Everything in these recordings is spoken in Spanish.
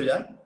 Escucho ya?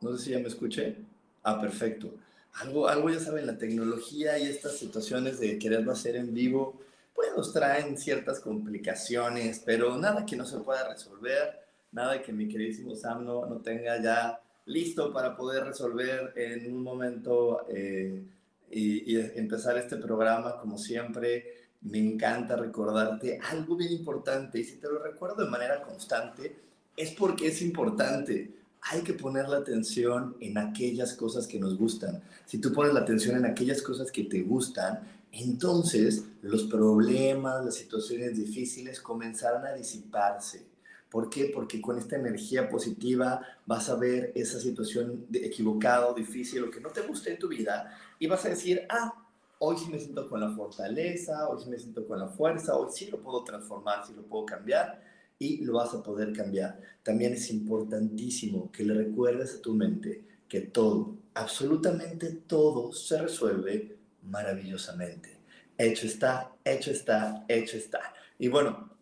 No sé si ya me escuché. Ah, perfecto. Algo, algo ya saben, la tecnología y estas situaciones de quererlo hacer en vivo, pues nos traen ciertas complicaciones, pero nada que no se pueda resolver, nada que mi queridísimo Sam no, no tenga ya listo para poder resolver en un momento eh, y, y empezar este programa como siempre. Me encanta recordarte algo bien importante y si te lo recuerdo de manera constante, es porque es importante hay que poner la atención en aquellas cosas que nos gustan. Si tú pones la atención en aquellas cosas que te gustan, entonces los problemas, las situaciones difíciles comenzarán a disiparse. ¿Por qué? Porque con esta energía positiva vas a ver esa situación equivocada, difícil, lo que no te gusta en tu vida y vas a decir, ah, hoy sí me siento con la fortaleza, hoy sí me siento con la fuerza, hoy sí lo puedo transformar, sí lo puedo cambiar y lo vas a poder cambiar. También es importantísimo que le recuerdes a tu mente que todo, absolutamente todo se resuelve maravillosamente. Hecho está, hecho está, hecho está. Y bueno,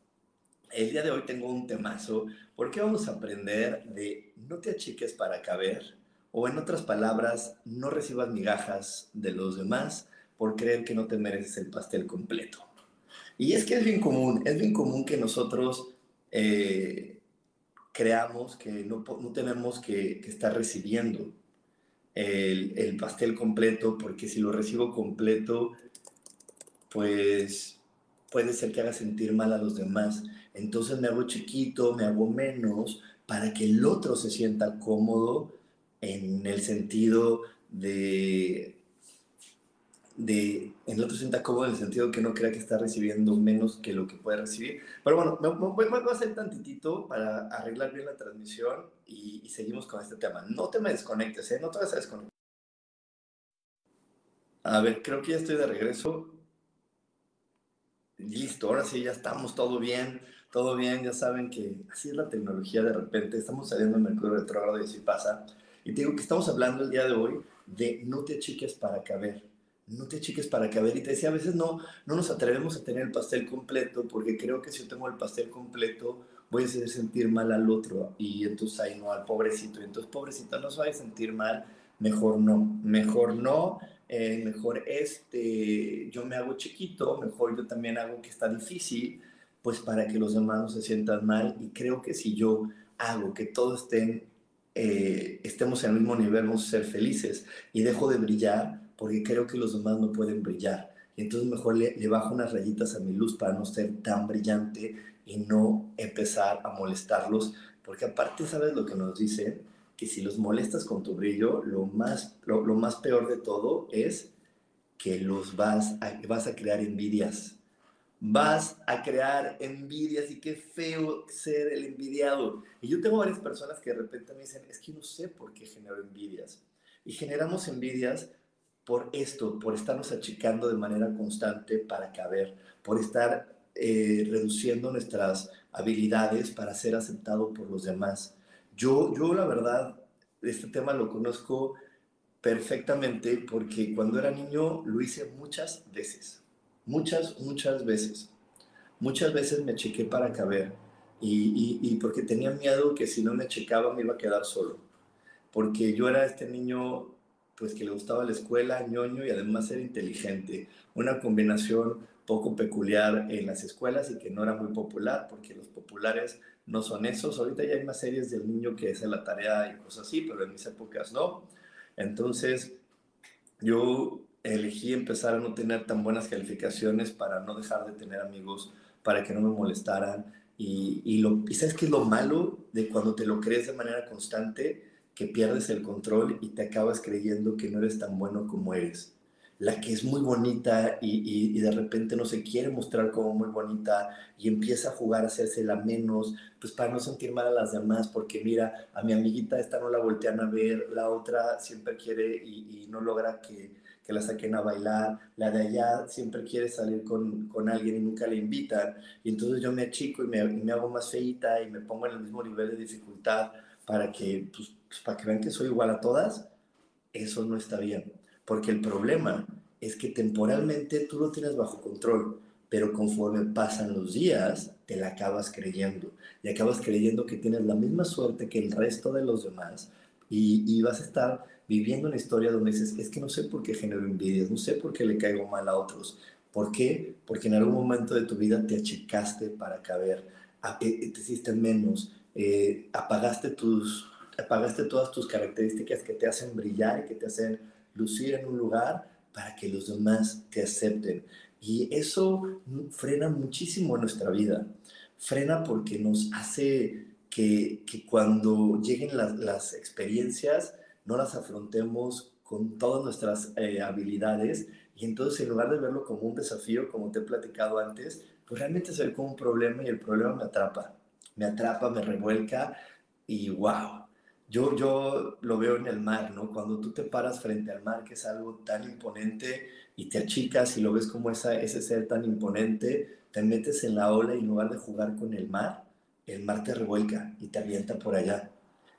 el día de hoy tengo un temazo porque vamos a aprender de no te achiques para caber o en otras palabras, no recibas migajas de los demás por creer que no te mereces el pastel completo. Y es que es bien común, es bien común que nosotros eh, creamos que no, no tenemos que, estar recibiendo el, el, pastel completo, porque si lo recibo completo, pues puede ser que haga sentir mal a los demás. Entonces me hago chiquito, me hago menos, para que el otro se sienta cómodo en el sentido de de, en el otro sienta cómodo en el sentido que no crea que está recibiendo menos que lo que puede recibir. Pero bueno, me, voy, a hacer tantitito para arreglar bien la transmisión y, seguimos con este tema. No te me desconectes, ¿eh? No te vas a desconectar. A ver, creo que ya estoy de regreso. Listo, ahora sí, ya estamos, todo bien, todo bien, ya saben que así es la tecnología de repente, estamos saliendo en Mercurio retrógrado y así pasa. Y te digo que estamos hablando el día de hoy de no te achiques para caber no te achiques para caber. Y te decía, a veces no, no nos atrevemos a tener el pastel completo porque creo que si yo tengo el pastel completo voy a hacer sentir mal al otro y entonces ahí no, al pobrecito. Y entonces, pobrecito, no se a sentir mal, mejor no, mejor no, eh, mejor este, yo me hago chiquito, mejor yo también hago que está difícil, pues para que los demás se sientan mal. Y creo que si yo hago que todos estén, eh, estemos en el mismo nivel, vamos a ser felices y dejo de brillar, porque creo que los demás no pueden brillar. Y entonces mejor le, bajo unas rayitas a mi luz para no ser tan brillante y no empezar a molestarlos, porque aparte, ¿sabes lo que nos dicen? Que si los molestas con tu brillo, lo más, lo más peor de todo es que los vas a, vas a crear envidias. Vas a crear envidias y qué feo ser el envidiado. Y yo tengo varias personas que de repente me dicen, es que no sé por qué genero envidias. Y generamos envidias por esto, por estarnos achicando de manera constante para caber, por estar eh, reduciendo nuestras habilidades para ser aceptado por los demás. Yo, yo la verdad, este tema lo conozco perfectamente porque cuando era niño lo hice muchas veces, muchas, muchas veces. Muchas veces me chequé para caber y, y, y porque tenía miedo que si no me checaba me iba a quedar solo. Porque yo era este niño pues que le gustaba la escuela, ñoño y además era inteligente. Una combinación poco peculiar en las escuelas y que no era muy popular, porque los populares no son esos. Ahorita ya hay más series del niño que hace la tarea y cosas así, pero en mis épocas no. Entonces, yo elegí empezar a no tener tan buenas calificaciones para no dejar de tener amigos, para que no me molestaran. Y, y, lo, y es lo malo de cuando te lo crees de manera constante, que pierdes el control y te acabas creyendo que no eres tan bueno como eres. La que es muy bonita y, y, de repente no se quiere mostrar como muy bonita y empieza a jugar a hacerse la menos, pues para no sentir mal a las demás, porque mira, a mi amiguita esta no la voltean a ver, la otra siempre quiere y, y no logra que, que, la saquen a bailar, la de allá siempre quiere salir con, con alguien y nunca le invitan, y entonces yo me achico y me, me, hago más feita y me pongo en el mismo nivel de dificultad para que, pues, pues para que vean que soy igual a todas, eso no está bien porque el problema es que temporalmente tú lo tienes bajo control, pero conforme pasan los días, te la acabas creyendo. Y acabas creyendo que tienes la misma suerte que el resto de los demás. Y, vas a estar viviendo una historia donde dices, es que no sé por qué genero envidias, no sé por qué le caigo mal a otros. ¿Por qué? Porque en algún momento de tu vida te achicaste para caber, eh, te hiciste menos, eh, apagaste, tus, apagaste todas tus características que te hacen brillar y que te hacen lucir en un lugar para que los demás te acepten. Y eso frena muchísimo nuestra vida. Frena porque nos hace que, que cuando lleguen las, las, experiencias no las afrontemos con todas nuestras eh, habilidades y entonces en lugar de verlo como un desafío, como te he platicado antes, pues realmente se ve como un problema y el problema me atrapa. Me atrapa, me revuelca y wow, yo, yo lo veo en el mar, ¿no? Cuando tú te paras frente al mar, que es algo tan imponente, y te achicas y lo ves como esa, ese ser tan imponente, te metes en la ola y en lugar de jugar con el mar, el mar te revuelca y te avienta por allá.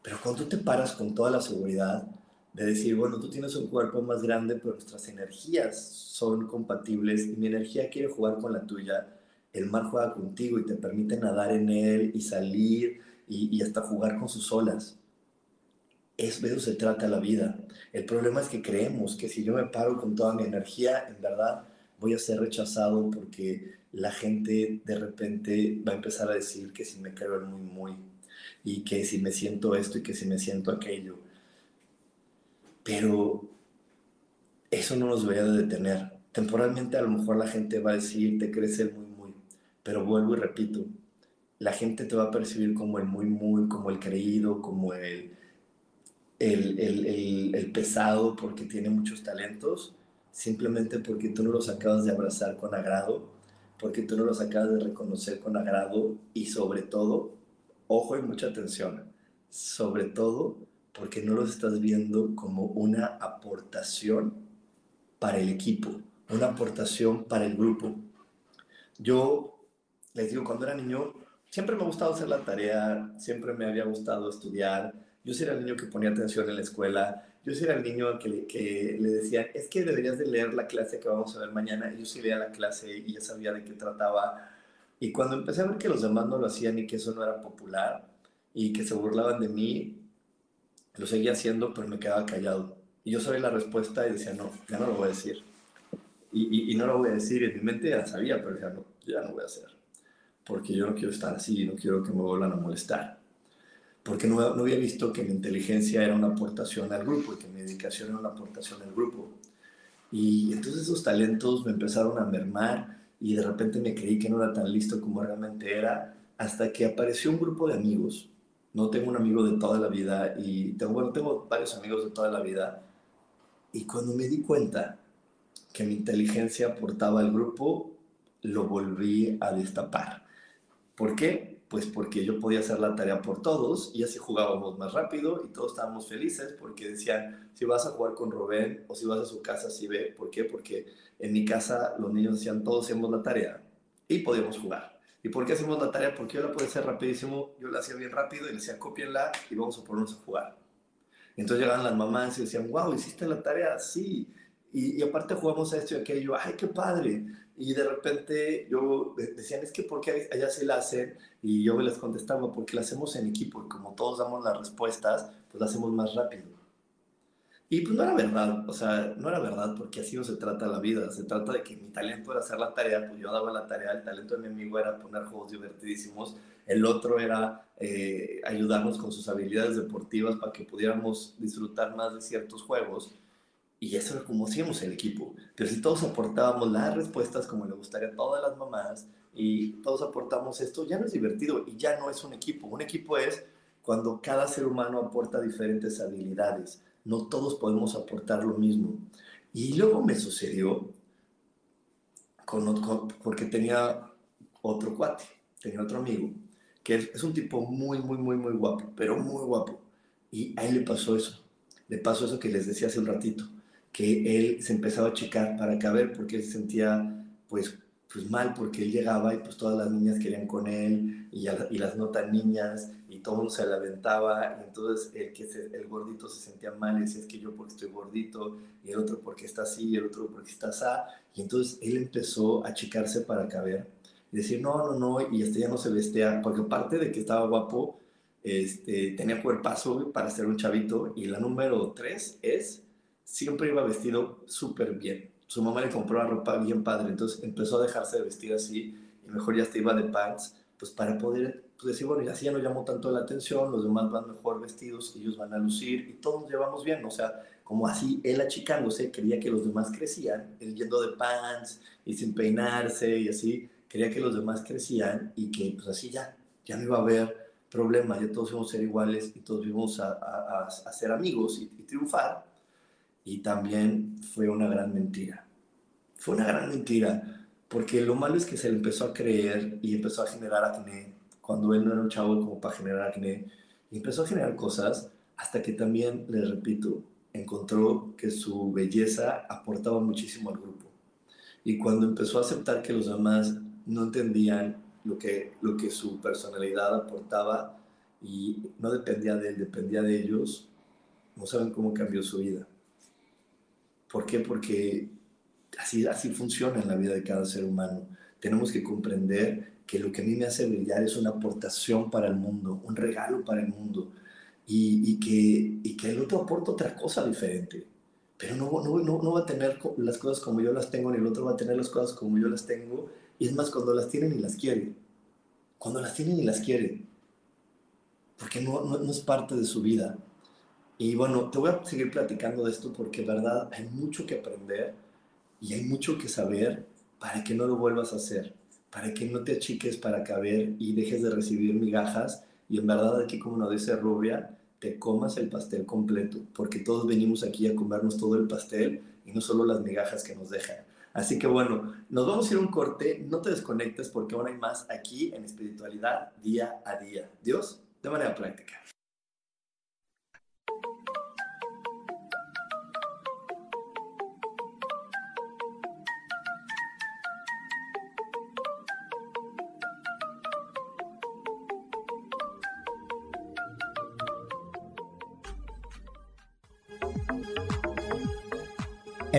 Pero cuando tú te paras con toda la seguridad de decir, bueno, tú tienes un cuerpo más grande, pero nuestras energías son compatibles y mi energía quiere jugar con la tuya, el mar juega contigo y te permite nadar en él y salir y, y hasta jugar con sus olas es, de eso se trata la vida. El problema es que creemos que si yo me paro con toda mi energía, en verdad voy a ser rechazado porque la gente de repente va a empezar a decir que si me creo el muy, muy, y que si me siento esto y que si me siento aquello. Pero eso no nos debería de detener. Temporalmente a lo mejor la gente va a decir, te crees el muy, muy, pero vuelvo y repito, la gente te va a percibir como el muy, muy, como el creído, como el el, el, el, pesado porque tiene muchos talentos, simplemente porque tú no los acabas de abrazar con agrado, porque tú no los acabas de reconocer con agrado y sobre todo, ojo y mucha atención, sobre todo porque no los estás viendo como una aportación para el equipo, una aportación para el grupo. Yo les digo, cuando era niño, siempre me ha gustado hacer la tarea, siempre me había gustado estudiar, yo sí era el niño que ponía atención en la escuela, yo sí era el niño que, que le decían, es que deberías de leer la clase que vamos a ver mañana, y yo sí leía la clase y ya sabía de qué trataba. Y cuando empecé a ver que los demás no lo hacían y que eso no era popular y que se burlaban de mí, lo seguía haciendo, pero me quedaba callado. Y yo sabía la respuesta y decía, no, ya no lo voy a decir. Y, y, no lo voy a decir, en mi mente ya sabía, pero decía, no, ya no voy a hacer. Porque yo no quiero estar así, no quiero que me vuelvan a molestar porque no, no, había visto que mi inteligencia era una aportación al grupo y que mi dedicación era una aportación al grupo. Y entonces esos talentos me empezaron a mermar y de repente me creí que no era tan listo como realmente era, hasta que apareció un grupo de amigos. No tengo un amigo de toda la vida y tengo, bueno, tengo varios amigos de toda la vida. Y cuando me di cuenta que mi inteligencia aportaba al grupo, lo volví a destapar. ¿Por qué? Pues porque yo podía hacer la tarea por todos y así jugábamos más rápido y todos estábamos felices porque decían, si vas a jugar con Rubén o si vas a su casa, si ve. ¿Por qué? Porque en mi casa los niños decían, todos hacemos la tarea y podíamos jugar. ¿Y por qué hacemos la tarea? Porque yo la podía hacer rapidísimo, yo la hacía bien rápido y le decía, cópienla y vamos a ponernos a jugar. entonces llegaban las mamás y decían, wow, hiciste la tarea, sí. Y, y aparte jugamos a esto y aquello, ay, qué padre y de repente yo decían, es que porque allá se la hacen, y yo les contestaba, porque la hacemos en equipo, y como todos damos las respuestas, pues la hacemos más rápido. Y pues no era verdad, o sea, no era verdad, porque así no se trata la vida, se trata de que mi talento era hacer la tarea, pues yo daba la tarea, el talento de mi amigo era poner juegos divertidísimos, el otro era eh, ayudarnos con sus habilidades deportivas para que pudiéramos disfrutar más de ciertos juegos, Y eso era como hacíamos el equipo. Pero si todos aportábamos las respuestas como le gustaría a todas las mamás y todos aportamos esto, ya no es divertido y ya no es un equipo. Un equipo es cuando cada ser humano aporta diferentes habilidades. No todos podemos aportar lo mismo. Y luego me sucedió con, porque tenía otro cuate, tenía otro amigo, que es un tipo muy, muy, muy, muy guapo, pero muy guapo. Y a él le pasó eso. Le pasó eso que les decía hace un ratito, que él se empezaba a checar para caber porque él se sentía pues pues mal porque él llegaba y pues todas las niñas querían con él y, y las notas niñas y todo mundo se la aventaba entonces el, que el gordito se sentía mal y decía es que yo porque estoy gordito y el otro porque está así y el otro porque está así y entonces él empezó a checarse para caber y decir no, no, no y este ya no se vestía porque aparte de que estaba guapo este, tenía cuerpazo para ser un chavito y la número tres es siempre iba vestido súper bien. Su mamá le compró la ropa bien padre, entonces empezó a dejarse de vestir así y mejor ya hasta iba de pants, pues para poder pues decir, bueno, ya no llamó tanto la atención, los demás van mejor vestidos, ellos van a lucir y todos llevamos bien, o sea, como así él achicándose, quería que los demás crecían, él yendo de pants y sin peinarse y así, quería que los demás crecían y que pues así ya, ya no iba a haber problemas, ya todos íbamos a ser iguales y todos íbamos a, a, ser amigos y triunfar y también fue una gran mentira. Fue una gran mentira, porque lo malo es que se le empezó a creer y empezó a generar acné, cuando él no era un chavo como para generar acné, empezó a generar cosas hasta que también, les repito, encontró que su belleza aportaba muchísimo al grupo. Y cuando empezó a aceptar que los demás no entendían lo que, lo que su personalidad aportaba y no dependía de él, dependía de ellos, no saben cómo cambió su vida. ¿Por qué? Porque así, así funciona en la vida de cada ser humano. Tenemos que comprender que lo que a mí me hace brillar es una aportación para el mundo, un regalo para el mundo, y, que, y el otro aporta otra cosa diferente. Pero no, va a tener las cosas como yo las tengo, ni el otro va a tener las cosas como yo las tengo. Y es más, cuando las tiene ni las quiere. Cuando las tiene ni las quiere. Porque no es parte de su vida. Y bueno, te voy a seguir platicando de esto porque, verdad, hay mucho que aprender y hay mucho que saber para que no lo vuelvas a hacer, para que no te achiques para caber y dejes de recibir migajas y en verdad aquí, como nos dice Rubia, te comas el pastel completo, porque todos venimos aquí a comernos todo el pastel y no solo las migajas que nos dejan. Así que bueno, nos vamos a ir un corte, no te desconectes porque aún hay más aquí en espiritualidad día a día. Dios, de manera práctica.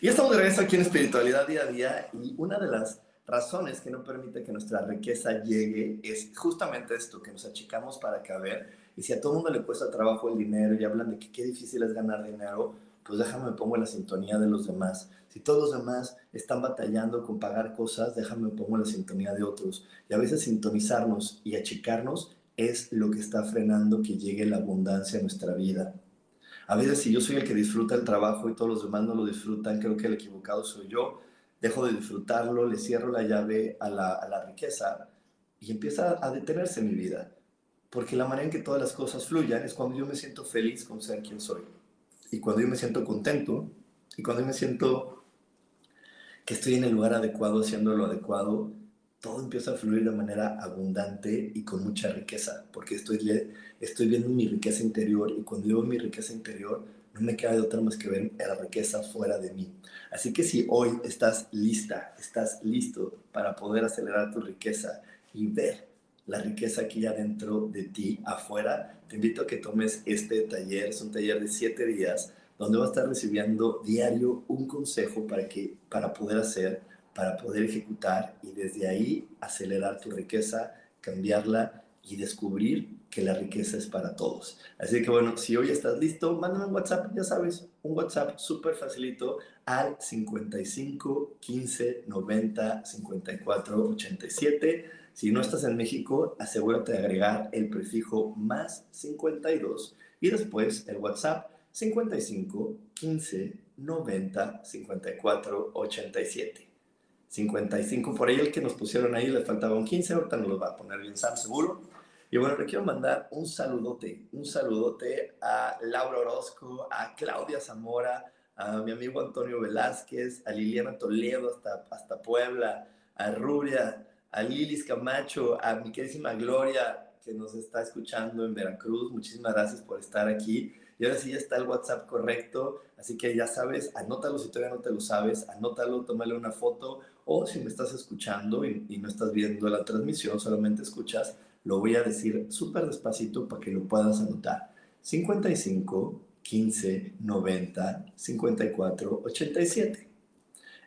Y estamos de regreso aquí en Espiritualidad Día a Día y una de las razones que no permite que nuestra riqueza llegue es justamente esto, que nos achicamos para caber. Y si a todo el mundo le cuesta trabajo el dinero y hablan de que qué difícil es ganar dinero, pues déjame me pongo en la sintonía de los demás. Si todos los demás están batallando con pagar cosas, déjame me pongo en la sintonía de otros. Y a veces sintonizarnos y achicarnos es lo que está frenando que llegue la abundancia a nuestra vida. A veces si yo soy el que disfruta el trabajo y todos los demás no lo disfrutan, creo que el equivocado soy yo. Dejo de disfrutarlo, le cierro la llave a la, riqueza y empieza a detenerse mi vida. Porque la manera en que todas las cosas fluyan es cuando yo me siento feliz con ser quien soy. Y cuando yo me siento contento y cuando yo me siento que estoy en el lugar adecuado, haciendo lo adecuado, todo empieza a fluir de manera abundante y con mucha riqueza, porque estoy, estoy viendo mi riqueza interior y cuando veo mi riqueza interior, no me queda de otra más que ver la riqueza fuera de mí. Así que si hoy estás lista, estás listo para poder acelerar tu riqueza y ver la riqueza que hay dentro de ti, afuera, te invito a que tomes este taller. Es un taller de siete días donde vas a estar recibiendo diario un consejo para, que, para poder hacer para poder ejecutar y desde ahí acelerar tu riqueza, cambiarla y descubrir que la riqueza es para todos. Así que bueno, si hoy estás listo, mándame un WhatsApp, ya sabes, un WhatsApp súper facilito al 55 15 90 54 87. Si no estás en México, asegúrate de agregar el prefijo más 52 y después el WhatsApp 55 15 90 54 87. 55 por ahí, el que nos pusieron ahí le faltaba un 15, ahorita lo va a poner bien Sam seguro. Y bueno, le quiero mandar un saludote, un saludote a Laura Orozco, a Claudia Zamora, a mi amigo Antonio Velázquez, a Liliana Toledo hasta, hasta Puebla, a Rubia, a Lilis Camacho, a mi queridísima Gloria que nos está escuchando en Veracruz. Muchísimas gracias por estar aquí. Y ahora sí ya está el WhatsApp correcto, así que ya sabes, anótalo si todavía no te lo sabes, anótalo, tómale una foto o si me estás escuchando y, no estás viendo la transmisión, solamente escuchas, lo voy a decir súper despacito para que lo puedas anotar. 55 15 90 54 87.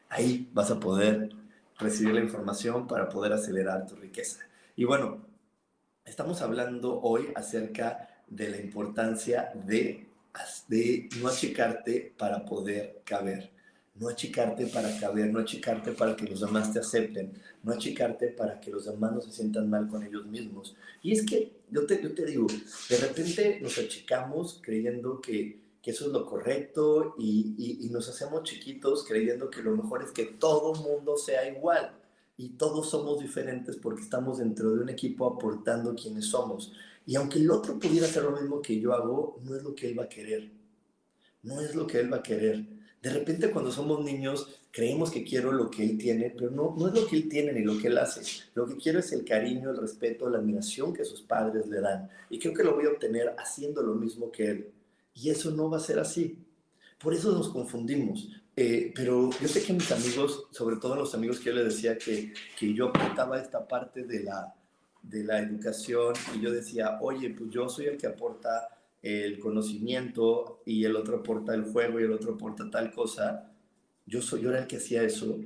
Ahí vas a poder recibir la información para poder acelerar tu riqueza. Y bueno, estamos hablando hoy acerca de la importancia de, de no achicarte para poder caber, no achicarte para caber, no achicarte para que los demás te acepten, no achicarte para que los demás no se sientan mal con ellos mismos. Y es que yo te, yo te digo, de repente nos achicamos creyendo que, que eso es lo correcto y, y, y, nos hacemos chiquitos creyendo que lo mejor es que todo mundo sea igual y todos somos diferentes porque estamos dentro de un equipo aportando quienes somos. Y aunque el otro pudiera hacer lo mismo que yo hago, no es lo que él va a querer. No es lo que él va a querer. De repente cuando somos niños creemos que quiero lo que él tiene, pero no, no es lo que él tiene ni lo que él hace. Lo que quiero es el cariño, el respeto, la admiración que sus padres le dan. Y creo que lo voy a obtener haciendo lo mismo que él. Y eso no va a ser así. Por eso nos confundimos. Eh, pero yo sé que mis amigos, sobre todo los amigos que yo les decía que, que yo aportaba esta parte de la, de la educación y yo decía, oye, pues yo soy el que aporta el conocimiento y el otro aporta el juego y el otro aporta tal cosa, yo, soy, yo era el que hacía eso.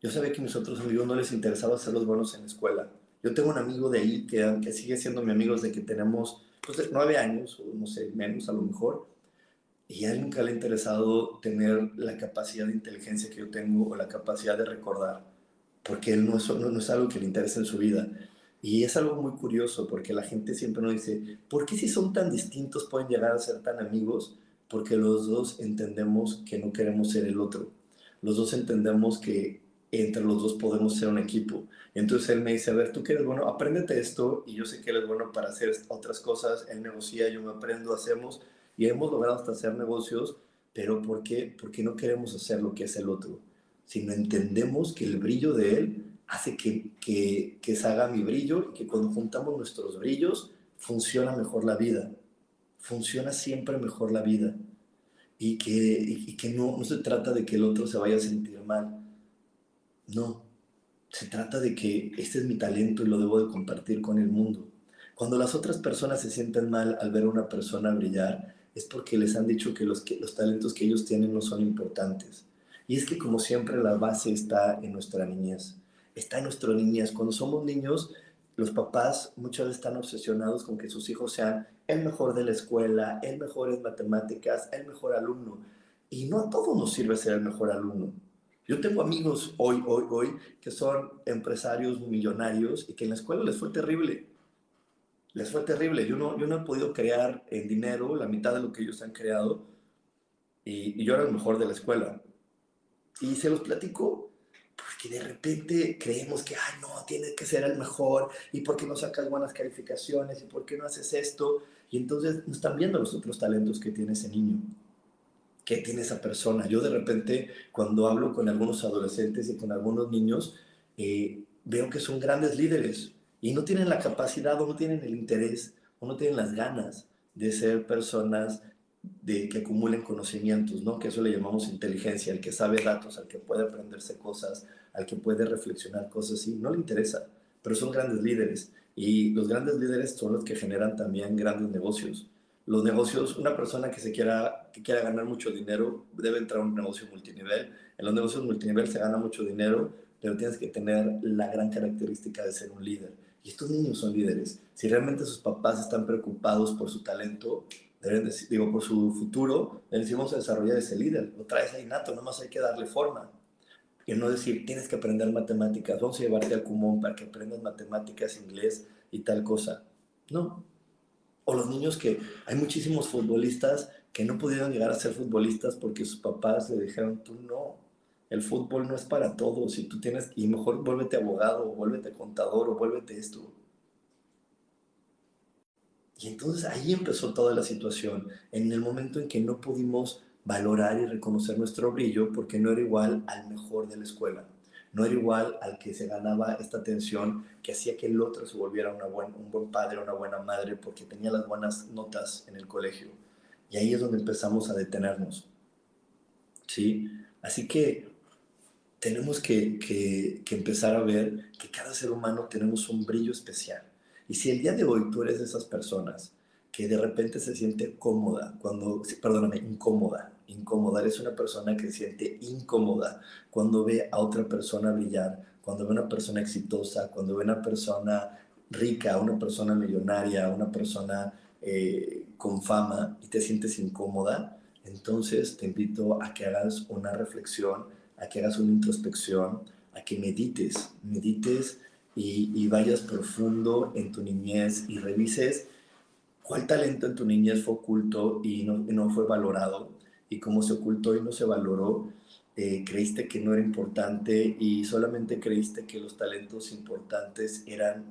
Yo sabía que a mis otros amigos no les interesaba ser los buenos en la escuela. Yo tengo un amigo de ahí que, que sigue siendo mi amigo desde que tenemos pues, nueve años, o no sé, menos a lo mejor, y a él nunca le ha interesado tener la capacidad de inteligencia que yo tengo o la capacidad de recordar, porque él no es, no, no es algo que le interesa en su vida. Y es algo muy curioso porque la gente siempre nos dice, ¿por qué si son tan distintos pueden llegar a ser tan amigos? Porque los dos entendemos que no queremos ser el otro. Los dos entendemos que entre los dos podemos ser un equipo. Entonces él me dice, a ver, tú que eres bueno, apréndete esto y yo sé que él es bueno para hacer otras cosas. Él negocia, yo me aprendo, hacemos y hemos logrado hasta hacer negocios, pero ¿por qué? Porque no queremos hacer lo que es el otro, sino entendemos que el brillo de él hace que, que, que salga mi brillo y que cuando juntamos nuestros brillos funciona mejor la vida. Funciona siempre mejor la vida. y que, y que no, no se trata de que el otro se vaya a sentir mal. No, se trata de que este es mi talento y lo debo de compartir con el mundo. Cuando las otras personas se sienten mal al ver a una persona brillar, es porque les han dicho que los, que los talentos que ellos tienen no son importantes. Y es que como siempre la base está en nuestra niñez. Está en nuestra niñez. Cuando somos niños, los papás muchas veces están obsesionados con que sus hijos sean el mejor de la escuela, el mejor en matemáticas, el mejor alumno. Y no a todos nos sirve ser el mejor alumno. Yo tengo amigos hoy, hoy, hoy, que son empresarios millonarios y que en la escuela les fue terrible. Les fue terrible. Yo no, yo no he podido crear en dinero la mitad de lo que ellos han creado y yo era el mejor de la escuela. Y se los platico porque de repente creemos que, ay, no, tienes que ser el mejor, y por qué no sacas buenas calificaciones, y por qué no haces esto, y entonces no están viendo los otros talentos que tiene ese niño, que tiene esa persona. Yo de repente, cuando hablo con algunos adolescentes y con algunos niños, eh, veo que son grandes líderes, y no tienen la capacidad, o no tienen el interés, o no tienen las ganas de ser personas de que acumulen conocimientos, ¿no? Que eso le llamamos inteligencia, el que sabe datos, al que puede aprenderse cosas, al que puede reflexionar cosas, y no le interesa, pero son grandes líderes. Y los grandes líderes son los que generan también grandes negocios. Los negocios, una persona que se quiera, que quiera ganar mucho dinero debe entrar a un negocio multinivel. En los negocios multinivel se gana mucho dinero, pero tienes que tener la gran característica de ser un líder. Y estos niños son líderes. Si realmente sus papás están preocupados por su talento, digo, por su futuro, decimos desarrollar ese líder. Lo traes ahí nato, nada más hay que darle forma. Y no decir, tienes que aprender matemáticas, vamos a llevarte al Kumon para que aprendas matemáticas, inglés y tal cosa. No. O los niños que, hay muchísimos futbolistas que no pudieron llegar a ser futbolistas porque sus papás le dijeron, tú no, el fútbol no es para todos y tú tienes, y mejor vuélvete abogado, o vuélvete contador, o vuélvete esto. Y entonces ahí empezó toda la situación, en el momento en que no pudimos valorar y reconocer nuestro brillo porque no era igual al mejor de la escuela, no era igual al que se ganaba esta atención que hacía que el otro se volviera una un buen padre, una buena madre porque tenía las buenas notas en el colegio. Y ahí es donde empezamos a detenernos. ¿Sí? Así que tenemos que, que, que empezar a ver que cada ser humano tenemos un brillo especial y si el día de hoy tú eres de esas personas que de repente se siente cómoda, cuando, perdóname, incómoda, incómoda, eres una persona que se siente incómoda cuando ve a otra persona brillar, cuando ve a una persona exitosa, cuando ve a una persona rica, una persona millonaria, una persona eh, con fama y te sientes incómoda, entonces te invito a que hagas una reflexión, a que hagas una introspección, a que medites, medites y, vayas profundo en tu niñez y revises cuál talento en tu niñez fue oculto y no, no fue valorado y cómo se ocultó y no se valoró. Eh, creíste que no era importante y solamente creíste que los talentos importantes eran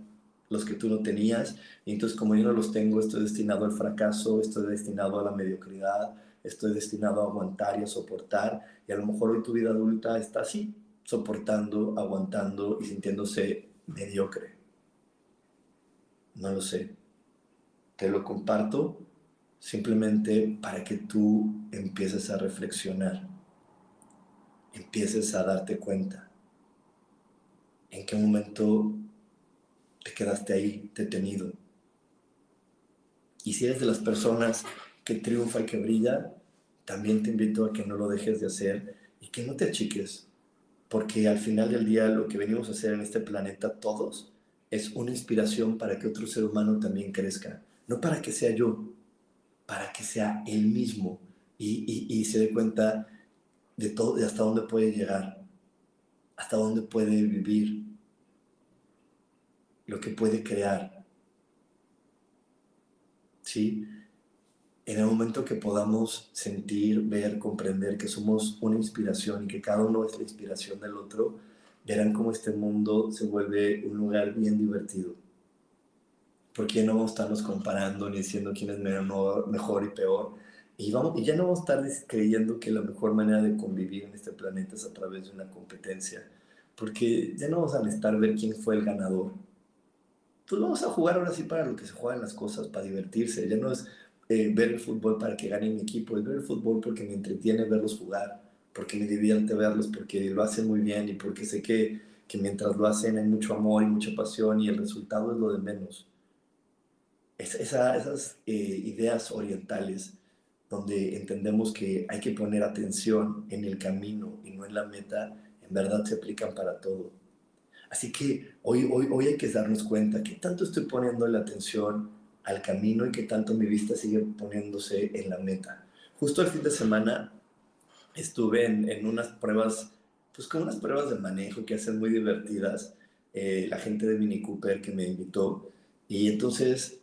los que tú no tenías. Y entonces como yo no los tengo, estoy destinado al fracaso, estoy destinado a la mediocridad, estoy destinado a aguantar y a soportar. Y a lo mejor hoy tu vida adulta está así, soportando, aguantando y sintiéndose mediocre. No lo sé. Te lo comparto simplemente para que tú empieces a reflexionar, empieces a darte cuenta en qué momento te quedaste ahí detenido. Y si eres de las personas que triunfa y que brilla, también te invito a que no lo dejes de hacer y que no te achiques, porque al final del día lo que venimos a hacer en este planeta todos es una inspiración para que otro ser humano también crezca, no para que sea yo, para que sea él mismo y, se dé cuenta de todo, de hasta dónde puede llegar, hasta dónde puede vivir, lo que puede crear. ¿Sí? En el momento que podamos sentir, ver, comprender que somos una inspiración y que cada uno es la inspiración del otro, verán cómo este mundo se vuelve un lugar bien divertido. Porque ya no vamos a estarnos comparando ni diciendo quién es mejor y peor. Y, vamos, y ya no vamos a estar creyendo que la mejor manera de convivir en este planeta es a través de una competencia. Porque ya no vamos a necesitar ver quién fue el ganador. Pues vamos a jugar ahora sí para lo que se juegan las cosas, para divertirse. Ya no es eh, ver el fútbol para que gane mi equipo, es ver el fútbol porque me entretiene verlos jugar, porque me divierte verlos, porque lo hacen muy bien y porque sé que, que mientras lo hacen hay mucho amor y mucha pasión y el resultado es lo de menos. Es, esas eh, ideas orientales donde entendemos que hay que poner atención en el camino y no en la meta, en verdad se aplican para todo. Así que hoy, hoy, hoy hay que darnos cuenta que tanto estoy poniendo la atención al camino y que tanto mi vista sigue poniéndose en la meta. Justo el fin de semana estuve en, en unas pruebas, pues con unas pruebas de manejo que hacen muy divertidas, eh, la gente de Mini Cooper que me invitó, y entonces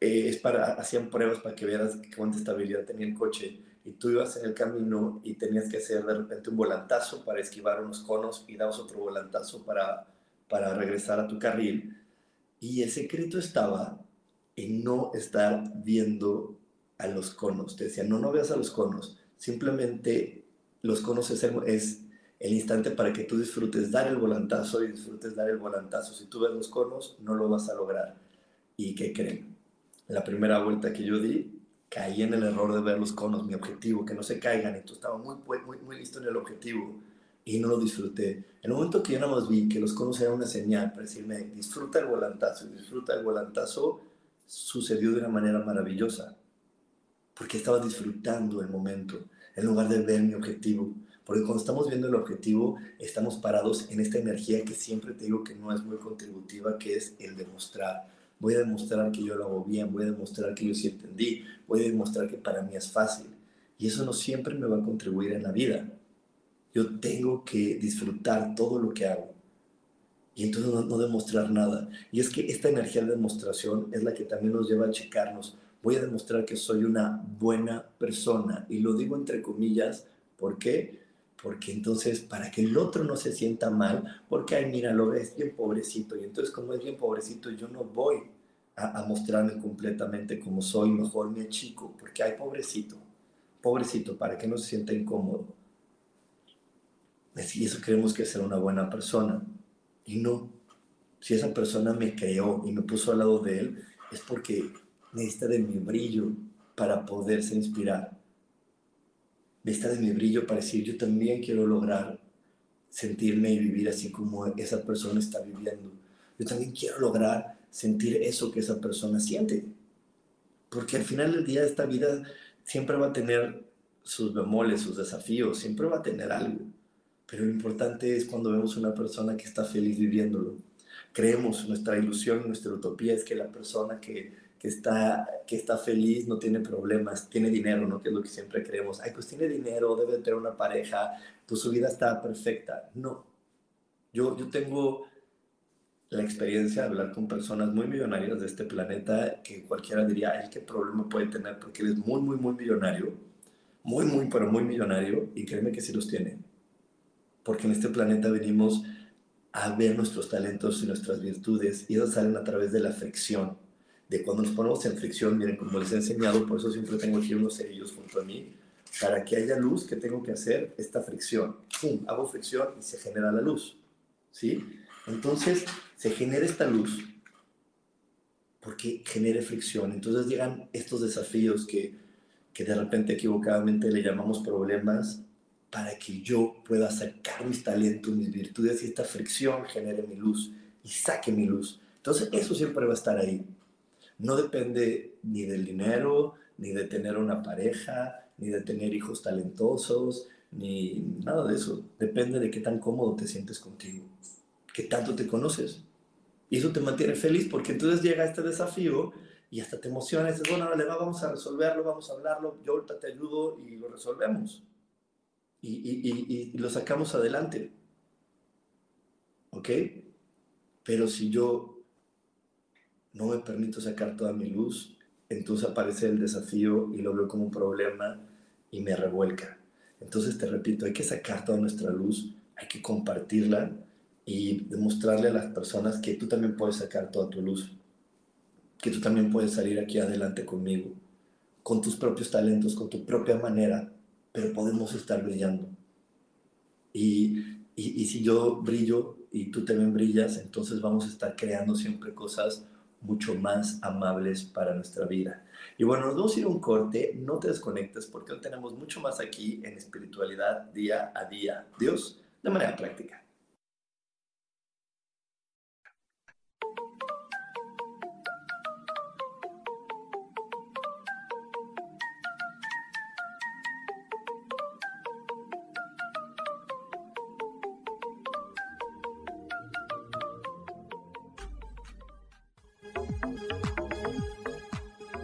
eh, es para, hacían pruebas para que vieras cuánta estabilidad tenía el coche, y tú ibas en el camino y tenías que hacer de repente un volantazo para esquivar unos conos y dabas otro volantazo para, para regresar a tu carril. Y el secreto estaba en no estar viendo a los conos. Te decía, no, no veas a los conos, simplemente los conos es el, instante para que tú disfrutes dar el volantazo y disfrutes dar el volantazo. Si tú ves los conos, no lo vas a lograr. ¿Y qué creen? La primera vuelta que yo di, caí en el error de ver los conos, mi objetivo, que no se caigan. Entonces estaba muy, muy, muy listo en el objetivo y no lo disfruté. En el momento que yo nada más vi que los conos eran una señal para decirme, disfruta el volantazo, disfruta el volantazo, sucedió de una manera maravillosa. Porque estaba disfrutando el momento en lugar de ver mi objetivo. Porque cuando estamos viendo el objetivo, estamos parados en esta energía que siempre te digo que no es muy contributiva, que es el demostrar. Voy a demostrar que yo lo hago bien, voy a demostrar que yo sí entendí, voy a demostrar que para mí es fácil. Y eso no siempre me va a contribuir en la vida. Yo tengo que disfrutar todo lo que hago. Y entonces no, demostrar nada. Y es que esta energía de demostración es la que también nos lleva a checarnos voy a demostrar que soy una buena persona. Y lo digo entre comillas, ¿por qué? Porque entonces, para que el otro no se sienta mal, porque, ay, mira, lo ves bien pobrecito. Y entonces, como es bien pobrecito, yo no voy a, mostrarme completamente como soy, mejor me chico porque, ay, pobrecito, pobrecito, para que no se sienta incómodo. Y eso creemos que es ser una buena persona. Y no. Si esa persona me creó y me puso al lado de él, es porque necesita de mi brillo para poderse inspirar. Necesita de mi brillo para decir, yo también quiero lograr sentirme y vivir así como esa persona está viviendo. Yo también quiero lograr sentir eso que esa persona siente. Porque al final del día esta vida siempre va a tener sus bemoles, sus desafíos, siempre va a tener algo. Pero lo importante es cuando vemos una persona que está feliz viviéndolo. Creemos, nuestra ilusión, nuestra utopía es que la persona que que está, que está feliz, no tiene problemas, tiene dinero, ¿no? Que es lo que siempre creemos. Ay, pues tiene dinero, debe tener una pareja, pues su vida está perfecta. No. Yo, yo tengo la experiencia de hablar con personas muy millonarias de este planeta que cualquiera diría, ay, qué problema puede tener porque él es muy, muy, muy millonario. Muy, muy, pero muy millonario. Y créeme que sí los tiene. Porque en este planeta venimos a ver nuestros talentos y nuestras virtudes y ellos salen a través de la fricción de cuando nos ponemos en fricción, miren, como les he enseñado, por eso siempre tengo aquí unos cerillos junto a mí, para que haya luz, ¿qué tengo que hacer? Esta fricción. ¡Pum! Hago fricción y se genera la luz. ¿Sí? Entonces, se genera esta luz porque genere fricción. Entonces llegan estos desafíos que, que de repente equivocadamente le llamamos problemas para que yo pueda sacar mis talentos, mis virtudes y esta fricción genere mi luz y saque mi luz. Entonces, eso siempre va a estar ahí no depende ni del dinero, ni de tener una pareja, ni de tener hijos talentosos, ni nada de eso. Depende de qué tan cómodo te sientes contigo, qué tanto te conoces. Y eso te mantiene feliz porque entonces llega este desafío y hasta te emocionas, dices, bueno, vale, vamos a resolverlo, vamos a hablarlo, yo ahorita te ayudo y lo resolvemos. Y, lo sacamos adelante. ¿Ok? Pero si yo no me permito sacar toda mi luz, entonces aparece el desafío y lo veo como un problema y me revuelca. Entonces te repito, hay que sacar toda nuestra luz, hay que compartirla y demostrarle a las personas que tú también puedes sacar toda tu luz, que tú también puedes salir aquí adelante conmigo, con tus propios talentos, con tu propia manera, pero podemos estar brillando. Y, y, y si yo brillo y tú también brillas, entonces vamos a estar creando siempre cosas mucho más amables para nuestra vida. Y bueno, nos vamos a ir a un corte, no te desconectes porque hoy tenemos mucho más aquí en espiritualidad día a día. Dios, de manera práctica.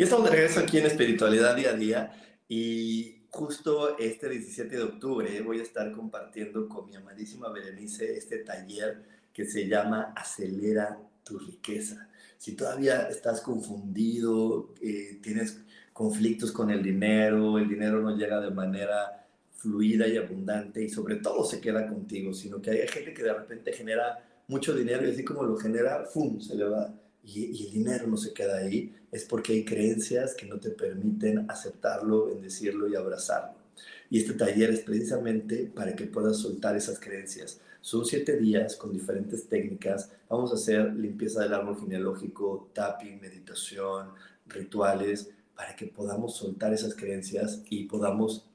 Y estamos de regreso aquí en Espiritualidad Día a Día y justo este 17 de octubre voy a estar compartiendo con mi amadísima Berenice este taller que se llama Acelera tu riqueza. Si todavía estás confundido, eh, tienes conflictos con el dinero, el dinero no llega de manera fluida y abundante y sobre todo se queda contigo, sino que hay gente que de repente genera mucho dinero y así como lo genera, ¡fum!, se le va y, el dinero no se queda ahí, es porque hay creencias que no te permiten aceptarlo, bendecirlo y abrazarlo. Y este taller es precisamente para que puedas soltar esas creencias. Son siete días con diferentes técnicas. Vamos a hacer limpieza del árbol genealógico, tapping, meditación, rituales, para que podamos soltar esas creencias y podamos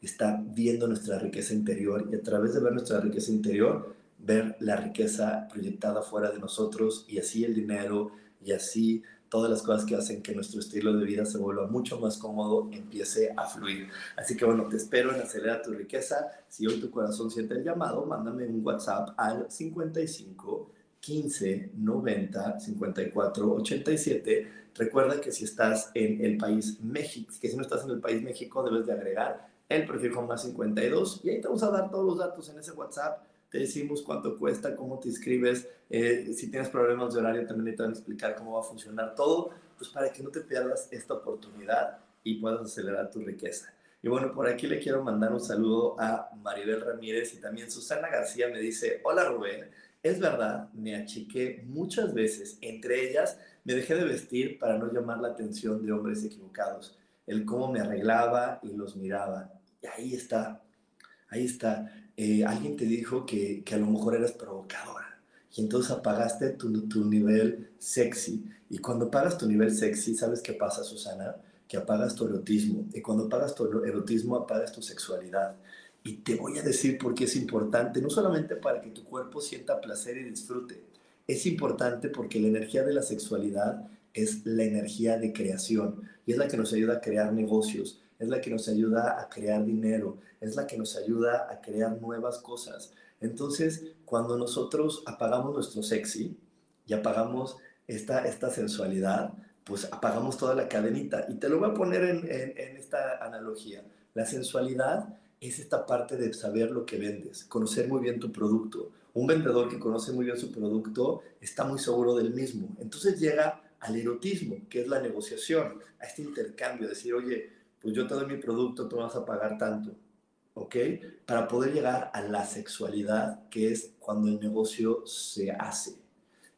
estar viendo nuestra riqueza interior. Y a través de ver nuestra riqueza interior, ver la riqueza proyectada fuera de nosotros y así el dinero y así todas las cosas que hacen que nuestro estilo de vida se vuelva mucho más cómodo empiece a fluir. Así que bueno, te espero en Acelera tu Riqueza. Si hoy tu corazón siente el llamado, mándame un WhatsApp al 55 15 90 54 87. Recuerda que si estás en el país México, que si no estás en el país México, debes de agregar el prefijo más 52 y ahí te vamos a dar todos los datos en ese WhatsApp te decimos cuánto cuesta, cómo te inscribes, eh, si tienes problemas de horario también te van a explicar cómo va a funcionar todo, pues para que no te pierdas esta oportunidad y puedas acelerar tu riqueza. Y bueno, por aquí le quiero mandar un saludo a Maribel Ramírez y también Susana García me dice, hola Rubén, es verdad, me achiqué muchas veces, entre ellas me dejé de vestir para no llamar la atención de hombres equivocados, el cómo me arreglaba y los miraba. Y ahí está, ahí está. Eh, alguien te dijo que, que, a lo mejor eras provocadora y entonces apagaste tu, tu, nivel sexy. Y cuando apagas tu nivel sexy, ¿sabes qué pasa, Susana? Que apagas tu erotismo. Y cuando apagas tu erotismo, apagas tu sexualidad. Y te voy a decir por qué es importante, no solamente para que tu cuerpo sienta placer y disfrute, es importante porque la energía de la sexualidad es la energía de creación y es la que nos ayuda a crear negocios, es la que nos ayuda a crear dinero, es la que nos ayuda a crear nuevas cosas. Entonces, cuando nosotros apagamos nuestro sexy y apagamos esta, esta sensualidad, pues apagamos toda la cadenita. Y te lo voy a poner en, en esta analogía. La sensualidad es esta parte de saber lo que vendes, conocer muy bien tu producto. Un vendedor que conoce muy bien su producto está muy seguro del mismo. Entonces llega al erotismo, que es la negociación, a este intercambio, decir, oye, pues yo te doy mi producto, tú vas a pagar tanto, ¿ok? Para poder llegar a la sexualidad, que es cuando el negocio se hace.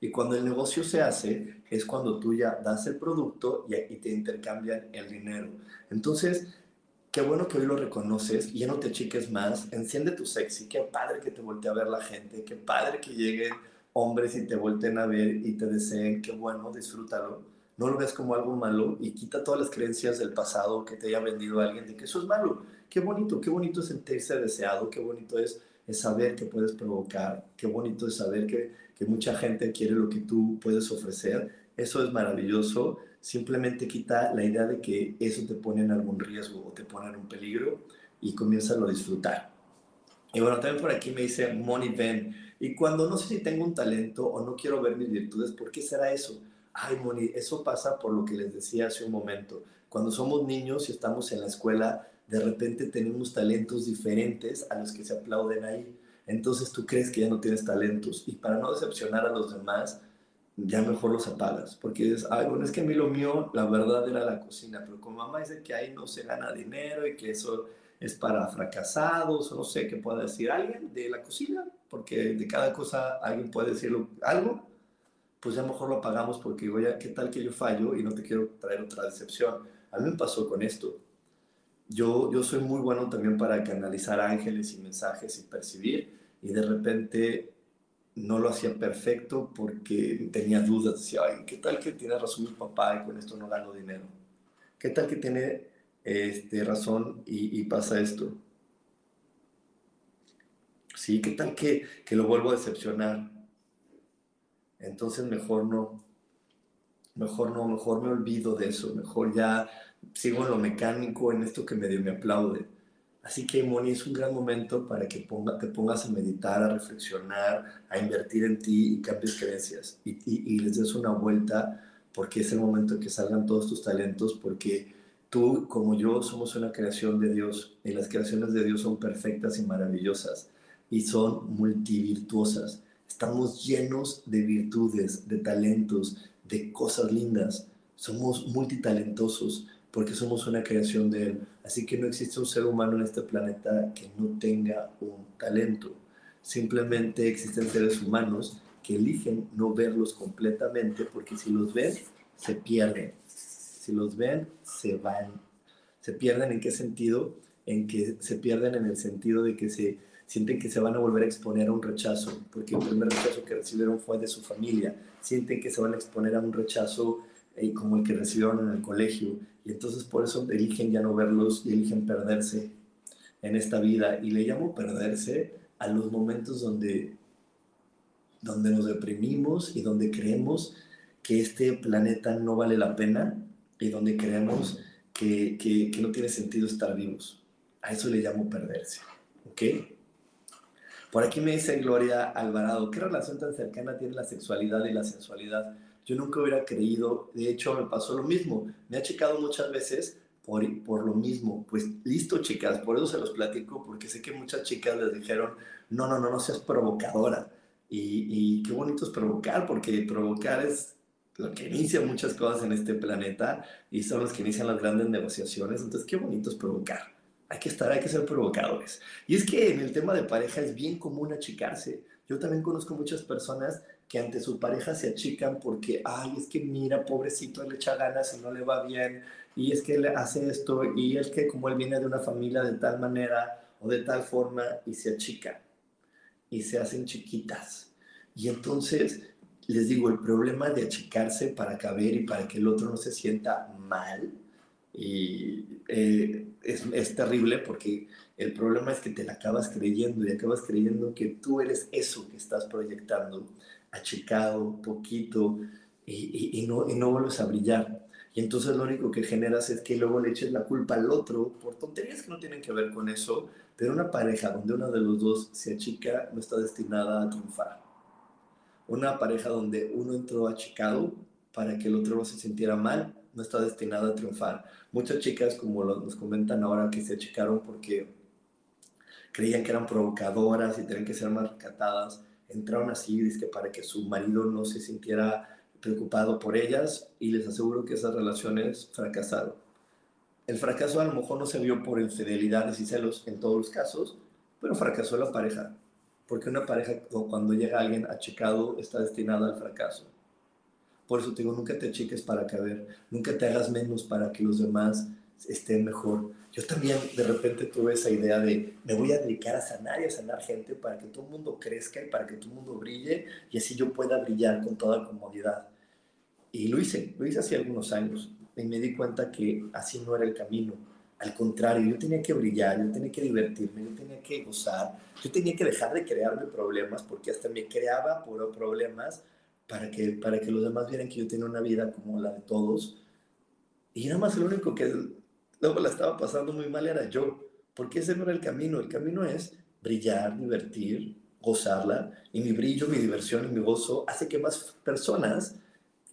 Y cuando el negocio se hace, es cuando tú ya das el producto y, y te intercambian el dinero. Entonces, qué bueno que hoy lo reconoces ya no te chiques más, enciende tu sexy, qué padre que te voltee a ver la gente, qué padre que lleguen hombres y te volteen a ver y te deseen, qué bueno, disfrútalo. No lo ves como algo malo y quita todas las creencias del pasado que te haya vendido alguien de que eso es malo. Qué bonito, qué bonito es sentirse deseado, qué bonito es, es saber que puedes provocar, qué bonito es saber que, que mucha gente quiere lo que tú puedes ofrecer. Eso es maravilloso simplemente quita la idea de que eso te pone en algún riesgo o te pone en un peligro y comienza a disfrutar. Y bueno, también por aquí me dice Money Ben. Y cuando no sé si tengo un talento o no quiero ver mis virtudes, ¿por qué será eso? Ay, Moni, eso pasa por lo que les decía hace un momento. Cuando somos niños y estamos en la escuela, de repente tenemos talentos diferentes a los que se aplauden ahí. Entonces tú crees que ya no tienes talentos. Y para no decepcionar a los demás, ya mejor los apagas, porque es, ay, bueno, es que a mí lo mío, la verdad era la cocina, pero como mamá dice que ahí no se gana dinero y que eso es para fracasados, no sé qué pueda decir alguien de la cocina, porque de cada cosa alguien puede decir algo, pues ya mejor lo apagamos porque digo, ya, ¿qué tal que yo fallo y no te quiero traer otra decepción? A mí me pasó con esto. Yo, yo soy muy bueno también para canalizar ángeles y mensajes y percibir, y de repente no lo hacía perfecto porque tenía dudas. Decía, ay, ¿qué tal que tiene razón mi papá y con esto no gano dinero? ¿Qué tal que tiene este, razón y, pasa esto? Sí, ¿qué tal que, que lo vuelvo a decepcionar? Entonces mejor no, mejor no, mejor me olvido de eso, mejor ya sigo en lo mecánico, en esto que medio me aplaude. Así que, Moni, es un gran momento para que ponga, te pongas a meditar, a reflexionar, a invertir en ti y cambies creencias y, y, les des una vuelta porque es el momento en que salgan todos tus talentos porque tú, como yo, somos una creación de Dios y las creaciones de Dios son perfectas y maravillosas y son multivirtuosas. Estamos llenos de virtudes, de talentos, de cosas lindas. Somos multitalentosos porque somos una creación de Él. Así que no existe un ser humano en este planeta que no tenga un talento. Simplemente existen seres humanos que eligen no verlos completamente porque si los ven, se pierden. Si los ven, se van. ¿Se pierden en qué sentido? En que se pierden en el sentido de que se sienten que se van a volver a exponer a un rechazo, porque el primer rechazo que recibieron fue de su familia. Sienten que se van a exponer a un rechazo eh, como el que recibieron en el colegio y entonces por eso eligen ya no verlos y eligen perderse en esta vida. Y le llamo perderse a los momentos donde, donde nos deprimimos y donde creemos que este planeta no vale la pena y donde creemos que, que, que no tiene sentido estar vivos. A eso le llamo perderse. ¿Ok? Por aquí me dice Gloria Alvarado, ¿qué relación tan cercana tiene la sexualidad y la sensualidad? yo nunca hubiera creído, de hecho me pasó lo mismo, me ha checado muchas veces por, por lo mismo, pues listo chicas, por eso se los platico, porque sé que muchas chicas les dijeron, no, no, no, no seas provocadora, y, y qué bonito es provocar, porque provocar es lo que inicia muchas cosas en este planeta y son los que inician las grandes negociaciones, entonces qué bonito es provocar. Hay que estar, hay que ser provocadores. Y es que en el tema de pareja es bien común achicarse. Yo también conozco muchas personas que ante su pareja se achican porque, ay, es que mira, pobrecito, le echa ganas y no le va bien, y es que le hace esto, y es que como él viene de una familia de tal manera o de tal forma, y se achica y se hacen chiquitas. Y entonces, les digo, el problema de achicarse para caber y para que el otro no se sienta mal, y eh, es, es, terrible porque el problema es que te la acabas creyendo y acabas creyendo que tú eres eso que estás proyectando achicado, poquito, y, y, no, y no vuelves a brillar. Y entonces lo único que generas es que luego le eches la culpa al otro por tonterías que no tienen que ver con eso, pero una pareja donde uno de los dos se achica no está destinada a triunfar. Una pareja donde uno entró achicado para que el otro no se sintiera mal, no está destinada a triunfar. Muchas chicas, como nos comentan ahora, que se achicaron porque creían que eran provocadoras y tenían que ser más recatadas, entraron así, que para que su marido no se sintiera preocupado por ellas y les aseguro que esas relaciones fracasaron. El fracaso a lo mejor no se vio por infidelidades y celos en todos los casos, pero fracasó la pareja, porque una pareja cuando llega alguien achicado está destinada al fracaso. Por eso te digo, nunca te achiques para caber, nunca te hagas menos para que los demás estén mejor. Yo también de repente tuve esa idea de me voy a dedicar a sanar y a sanar gente para que todo el mundo crezca y para que todo el mundo brille y así yo pueda brillar con toda comodidad. Y lo hice, lo hice hace algunos años y me di cuenta que así no era el camino. Al contrario, yo tenía que brillar, yo tenía que divertirme, yo tenía que gozar, yo tenía que dejar de crearme problemas porque hasta me creaba puro problemas para que, para que los demás vieran que yo tenía una vida como la de todos. Y nada más el único que luego la estaba pasando muy mal era yo, porque ese no era el camino. El camino es brillar, divertir, gozarla, y mi brillo, mi diversión y mi gozo hace que más personas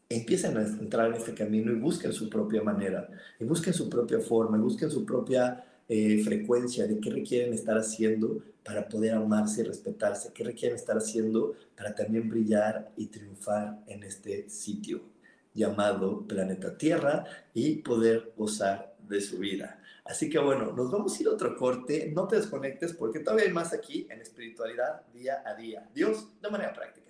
empiecen a entrar en este camino y busquen su propia manera, y busquen su propia forma, y busquen su propia eh, frecuencia de qué requieren estar haciendo para poder amarse y respetarse, qué requieren estar haciendo para también brillar y triunfar en este sitio llamado planeta Tierra y poder gozar de su vida. Así que bueno, nos vamos a ir a otro corte, no te desconectes porque todavía hay más aquí en espiritualidad día a día. Dios de manera práctica.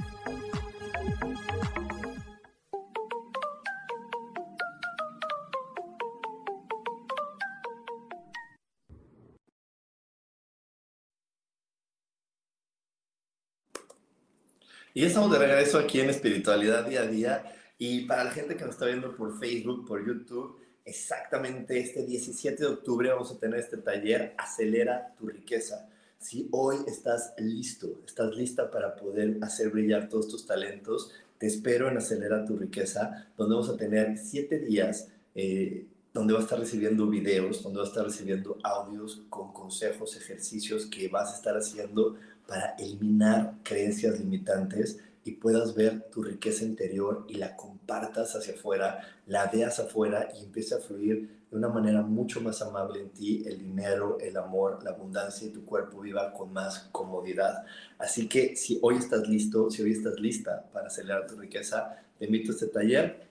Y estamos de regreso aquí en Espiritualidad Día a Día. Y para la gente que nos está viendo por Facebook, por YouTube, exactamente este 17 de octubre vamos a tener este taller Acelera tu riqueza. Si hoy estás listo, estás lista para poder hacer brillar todos tus talentos, te espero en Acelera tu riqueza, donde vamos a tener siete días. Eh, donde vas a estar recibiendo videos, donde vas a estar recibiendo audios con consejos, ejercicios que vas a estar haciendo para eliminar creencias limitantes y puedas ver tu riqueza interior y la compartas hacia afuera, la veas afuera y empiece a fluir de una manera mucho más amable en ti el dinero, el amor, la abundancia y tu cuerpo viva con más comodidad. Así que si hoy estás listo, si hoy estás lista para acelerar tu riqueza, te invito a este taller.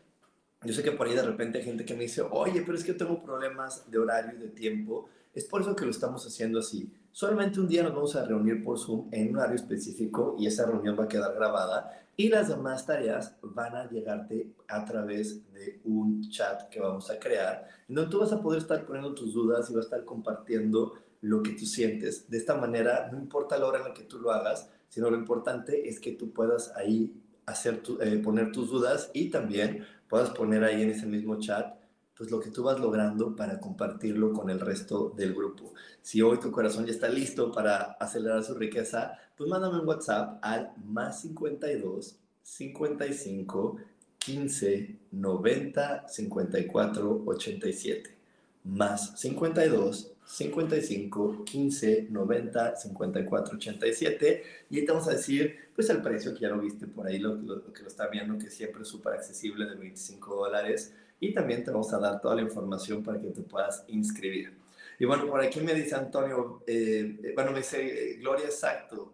Yo sé que por ahí de repente hay gente que me dice, oye, pero es que tengo problemas de horario y de tiempo. Es por eso que lo estamos haciendo así. Solamente un día nos vamos a reunir por Zoom en un horario específico y esa reunión va a quedar grabada y las demás tareas van a llegarte a través de un chat que vamos a crear, en donde tú vas a poder estar poniendo tus dudas y vas a estar compartiendo lo que tú sientes. De esta manera, no importa la hora en la que tú lo hagas, sino lo importante es que tú puedas ahí hacer eh, poner tus dudas y también puedas poner ahí en ese mismo chat pues lo que tú vas logrando para compartirlo con el resto del grupo. Si hoy tu corazón ya está listo para acelerar su riqueza, pues mándame un WhatsApp al más 52 55 15 90 54 87. Más 52 55 15 90 54 87 y ahí te vamos a decir pues el precio que ya lo viste por ahí lo, lo que lo está viendo que siempre es súper accesible de 25 dólares y también te vamos a dar toda la información para que te puedas inscribir. Y bueno, por aquí me dice Antonio, eh, eh, bueno, me dice Gloria, exacto,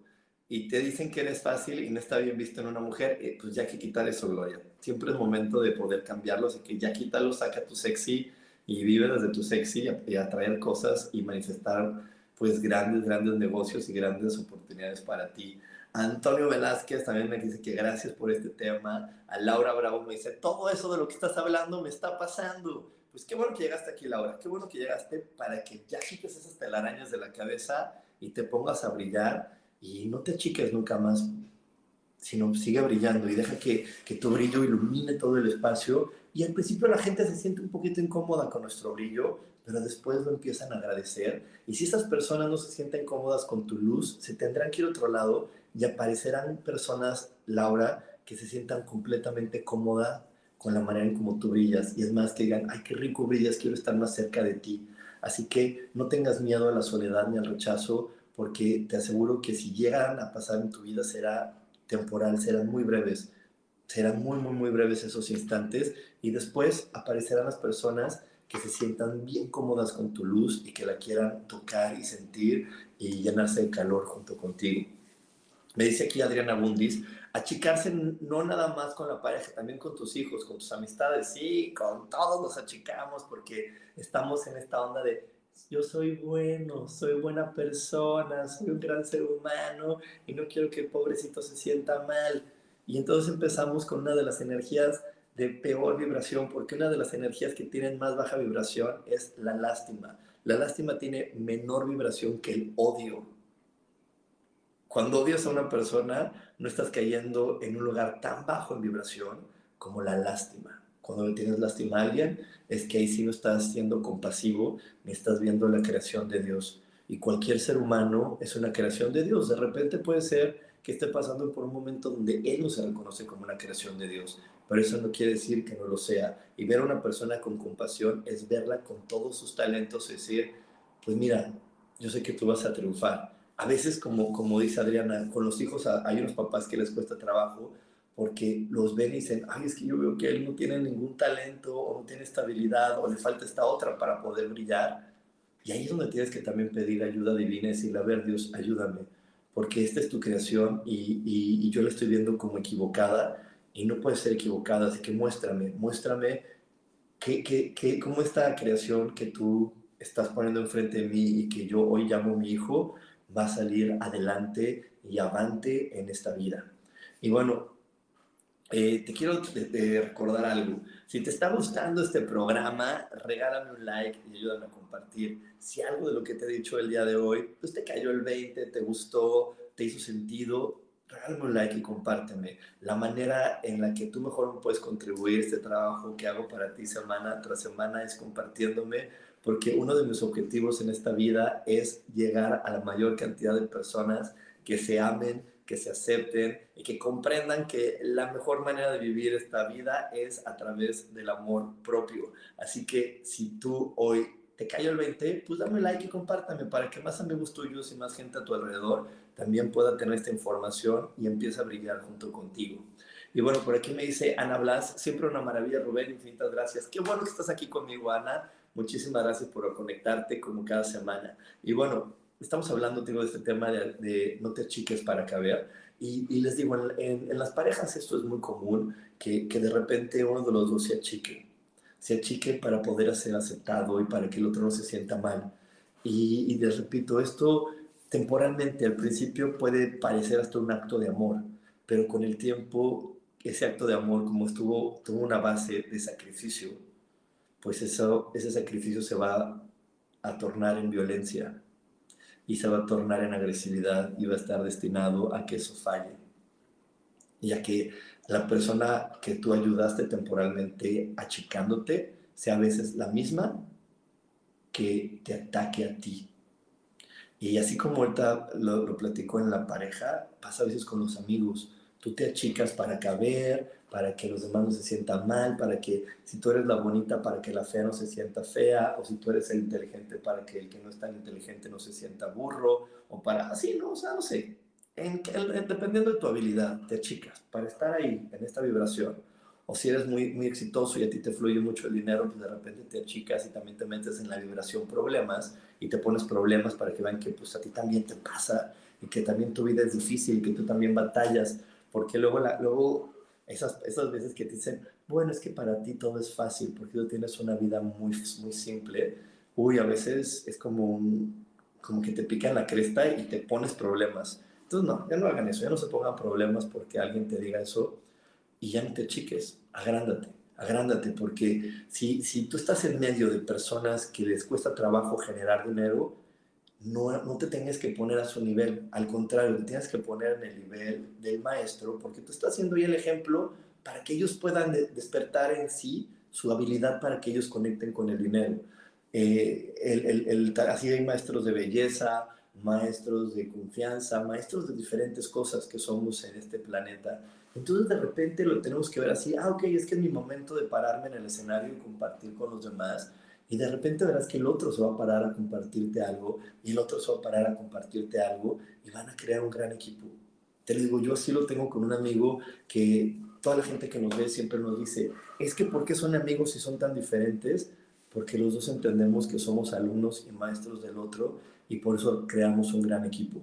y te dicen que eres fácil y no está bien visto en una mujer, eh, pues ya hay que quitar eso, Gloria. Siempre es momento de poder cambiarlo, así que ya quítalo, saca tu sexy y vive desde tu sexy y atraer cosas y manifestar pues grandes, grandes negocios y grandes oportunidades para ti. Antonio Velázquez también me dice que gracias por este tema. A Laura Bravo me dice, todo eso de lo que estás hablando me está pasando. Pues qué bueno que llegaste aquí, Laura. Qué bueno que llegaste para que ya quites esas telarañas de la cabeza y te pongas a brillar y no te achiques nunca más, sino sigue brillando y deja que, que tu brillo ilumine todo el espacio. Y al principio la gente se siente un poquito incómoda con nuestro brillo, pero después lo empiezan a agradecer. Y si esas personas no se sienten cómodas con tu luz, se tendrán que ir a otro lado y aparecerán personas, Laura, que se sientan completamente cómoda con la manera en cómo tú brillas. Y es más, que digan, ay, qué rico brillas, quiero estar más cerca de ti. Así que no tengas miedo a la soledad ni al rechazo, porque te aseguro que si llegan a pasar en tu vida será temporal, serán muy breves. Serán muy, muy, muy breves esos instantes y después aparecerán las personas que se sientan bien cómodas con tu luz y que la quieran tocar y sentir y llenarse de calor junto contigo. Me dice aquí Adriana Bundis, achicarse no nada más con la pareja, también con tus hijos, con tus amistades. Sí, con todos nos achicamos porque estamos en esta onda de yo soy bueno, soy buena persona, soy un gran ser humano y no quiero que el pobrecito se sienta mal. Y entonces empezamos con una de las energías de peor vibración, porque una de las energías que tienen más baja vibración es la lástima. La lástima tiene menor vibración que el odio. Cuando odias a una persona, no estás cayendo en un lugar tan bajo en vibración como la lástima. Cuando le tienes lástima a alguien, es que ahí sí no estás siendo compasivo, ni estás viendo la creación de Dios. Y cualquier ser humano es una creación de Dios. De repente puede ser que esté pasando por un momento donde él no se reconoce como una creación de Dios, pero eso no quiere decir que no lo sea. Y ver a una persona con compasión es verla con todos sus talentos y decir, pues mira, yo sé que tú vas a triunfar a veces, como, como dice Adriana, con los hijos hay unos papás que les cuesta trabajo porque los ven y dicen, ay, es que yo veo que él no tiene ningún talento o no tiene estabilidad o le falta esta otra para poder brillar. Y ahí es donde tienes que también pedir ayuda divina y decirle, a ver, Dios, ayúdame, porque esta es tu creación y, y, yo la estoy viendo como equivocada y no puede ser equivocada, así que muéstrame, muéstrame qué, qué, qué, cómo esta creación que tú estás poniendo enfrente de mí y que yo hoy llamo mi hijo, va a salir adelante y avante en esta vida. Y bueno, eh, te quiero recordar algo. Si te está gustando este programa, regálame un like y ayúdame a compartir. Si algo de lo que te he dicho el día de hoy, pues te cayó el 20, te gustó, te hizo sentido, regálame un like y compárteme. La manera en la que tú mejor puedes contribuir este trabajo que hago para ti semana tras semana es compartiéndome porque uno de mis objetivos en esta vida es llegar a la mayor cantidad de personas que se amen, que se acepten y que comprendan que la mejor manera de vivir esta vida es a través del amor propio. Así que si tú hoy te cayó el 20, pues dame like y compártame para que más amigos tuyos y más gente a tu alrededor también pueda tener esta información y empiece a brillar junto contigo. Y bueno, por aquí me dice Ana Blas, siempre una maravilla, Rubén, infinitas gracias. Qué bueno que estás aquí conmigo, Ana. Muchísimas gracias por conectarte como cada semana. Y bueno, estamos hablando, tengo de este tema de, no te achiques para caber. Y, y les digo, en, en, las parejas esto es muy común, que, que de repente uno de los dos se achique. Se achique para poder ser aceptado y para que el otro no se sienta mal. Y, y les repito, esto temporalmente al principio puede parecer hasta un acto de amor, pero con el tiempo ese acto de amor, como estuvo, tuvo una base de sacrificio, pues eso, ese sacrificio se va a tornar en violencia y se va a tornar en agresividad y va a estar destinado a que eso falle. Y ya que la persona que tú ayudaste temporalmente achicándote sea a veces la misma que te ataque a ti. Y así como ahorita lo, lo platico en la pareja, pasa a veces con los amigos. Tú te achicas para caber, para que los demás no se sientan mal, para que si tú eres la bonita, para que la fea no se sienta fea, o si tú eres el inteligente, para que el que no es tan inteligente no se sienta burro, o para así, ¿no? O sea, no sé. En, dependiendo de tu habilidad, te achicas para estar ahí, en esta vibración. O si eres muy, muy exitoso y a ti te fluye mucho el dinero, pues de repente te achicas y también te metes en la vibración problemas y te pones problemas para que vean que pues a ti también te pasa y que también tu vida es difícil y que tú también batallas, porque luego, la, luego esas, esas veces que te dicen, bueno, es que para ti todo es fácil porque tú tienes una vida muy, muy simple, uy, a veces es como, como que te pican la cresta y te pones problemas. Entonces, no, ya no hagan eso, ya no se pongan problemas porque alguien te diga eso y ya no te chiques, agrándate, agrándate, porque si, si tú estás en medio de personas que les cuesta trabajo generar dinero, no, no te tengas que poner a su nivel, al contrario, te tienes que poner en el nivel del maestro, porque tú estás haciendo ya el ejemplo para que ellos puedan despertar en sí su habilidad para que ellos conecten con el dinero. Eh, el, el, así hay maestros de belleza, maestros de confianza, maestros de diferentes cosas que somos en este planeta entonces de repente lo tenemos que ver así, ah, ok, es que es mi momento de pararme en el escenario y compartir con los demás. Y de repente verás que el otro se va a parar a compartirte algo y el otro se va a parar a compartirte algo y van a crear un gran equipo. Te digo, yo así lo tengo con un amigo que toda la gente que nos ve siempre nos dice, es que ¿por qué son amigos si son tan diferentes? Porque los dos entendemos que somos alumnos y maestros del otro y por eso creamos un gran equipo.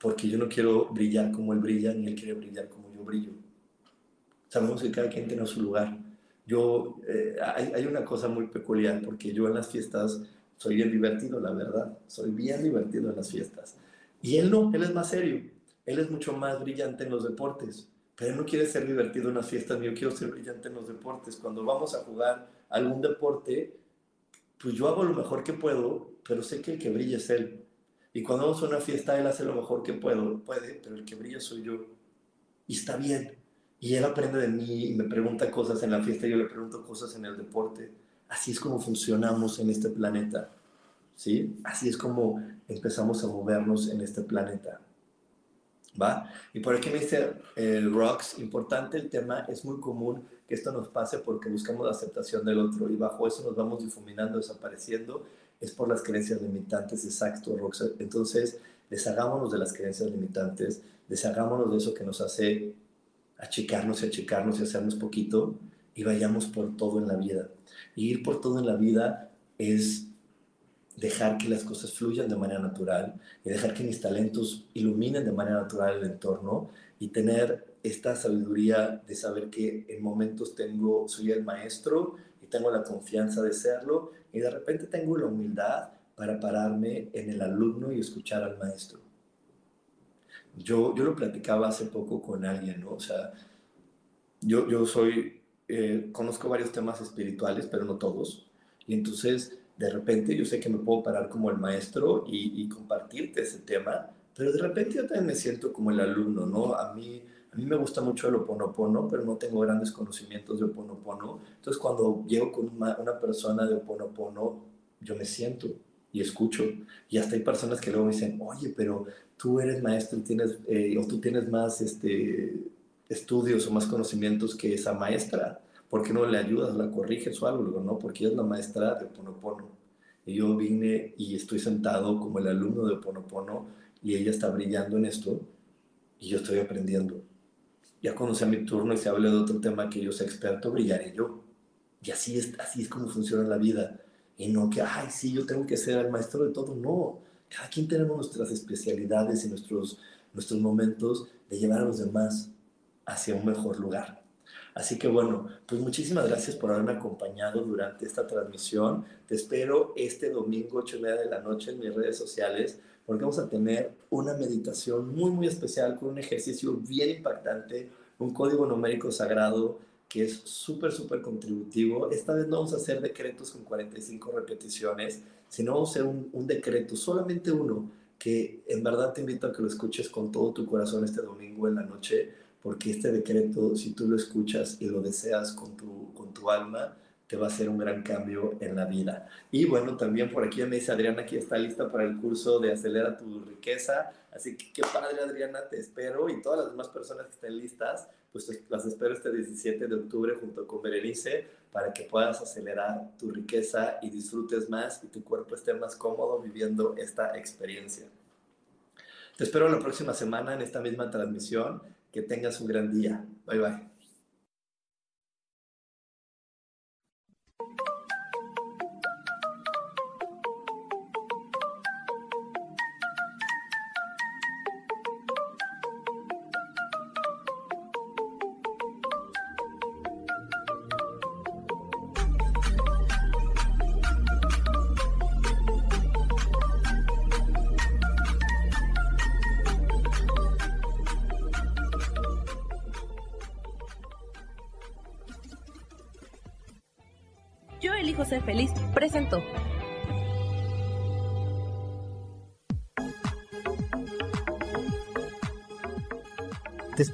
Porque yo no quiero brillar como él brilla, ni él quiere brillar como yo brillo sabemos que cada quien tiene su lugar. Yo, eh, hay, hay, una cosa muy peculiar, porque yo en las fiestas soy bien divertido, la verdad, soy bien divertido en las fiestas. Y él no, él es más serio, él es mucho más brillante en los deportes, pero él no quiere ser divertido en las fiestas, yo quiero ser brillante en los deportes. Cuando vamos a jugar algún deporte, pues yo hago lo mejor que puedo, pero sé que el que brilla es él. Y cuando vamos a una fiesta, él hace lo mejor que puedo, puede, pero el que brilla soy yo. Y está bien, y él aprende de mí y me pregunta cosas en la fiesta yo le pregunto cosas en el deporte. Así es como funcionamos en este planeta. ¿Sí? Así es como empezamos a movernos en este planeta. ¿Va? Y por aquí me dice el Rocks, importante el tema, es muy común que esto nos pase porque buscamos la aceptación del otro y bajo eso nos vamos difuminando, desapareciendo, es por las creencias limitantes, exacto, Rocks. Entonces, deshagámonos de las creencias limitantes, deshagámonos de eso que nos hace achicarnos y achicarnos y hacernos poquito y vayamos por todo en la vida. Y ir por todo en la vida es dejar que las cosas fluyan de manera natural y dejar que mis talentos iluminen de manera natural el entorno y tener esta sabiduría de saber que en momentos tengo, soy el maestro y tengo la confianza de serlo y de repente tengo la humildad para pararme en el alumno y escuchar al maestro. Yo, yo lo platicaba hace poco con alguien, ¿no? O sea, yo, yo soy, eh, conozco varios temas espirituales, pero no todos. Y entonces, de repente, yo sé que me puedo parar como el maestro y, y compartirte ese tema, pero de repente yo también me siento como el alumno, ¿no? A mí, a mí me gusta mucho el oponopono, pero no tengo grandes conocimientos de oponopono. Entonces, cuando llego con una, una persona de oponopono, yo me siento y escucho. Y hasta hay personas que luego me dicen, oye, pero tú eres maestro y tienes, eh, o tú tienes más este, estudios o más conocimientos que esa maestra. ¿Por qué no le ayudas, la corriges o algo? no, porque ella es la maestra de Ponopono. Y yo vine y estoy sentado como el alumno de Ponopono y ella está brillando en esto y yo estoy aprendiendo. Ya cuando sea mi turno y se hable de otro tema que yo sea experto, brillaré yo. Y así es, así es como funciona la vida. Y no que, ay, sí, yo tengo que ser el maestro de todo. No, cada quien tenemos nuestras especialidades y nuestros, nuestros momentos de llevar a los demás hacia un mejor lugar. Así que bueno, pues muchísimas gracias por haberme acompañado durante esta transmisión. Te espero este domingo 8 y media de la noche en mis redes sociales porque vamos a tener una meditación muy muy especial con un ejercicio bien impactante, un código numérico sagrado que es súper súper contributivo. Esta vez no vamos a hacer decretos con 45 repeticiones, sino vamos a hacer un, un decreto, solamente uno, que en verdad te invito a que lo escuches con todo tu corazón este domingo en la noche porque este decreto, si tú lo escuchas y lo deseas con tu, con tu alma, va a hacer un gran cambio en la vida. Y bueno, también por aquí me dice Adriana aquí está lista para el curso de Acelera tu riqueza. Así que qué padre Adriana, te espero y todas las demás personas que estén listas, pues las espero este 17 de octubre junto con Berenice para que puedas acelerar tu riqueza y disfrutes más y tu cuerpo esté más cómodo viviendo esta experiencia. Te espero la próxima semana en esta misma transmisión. Que tengas un gran día. Bye bye.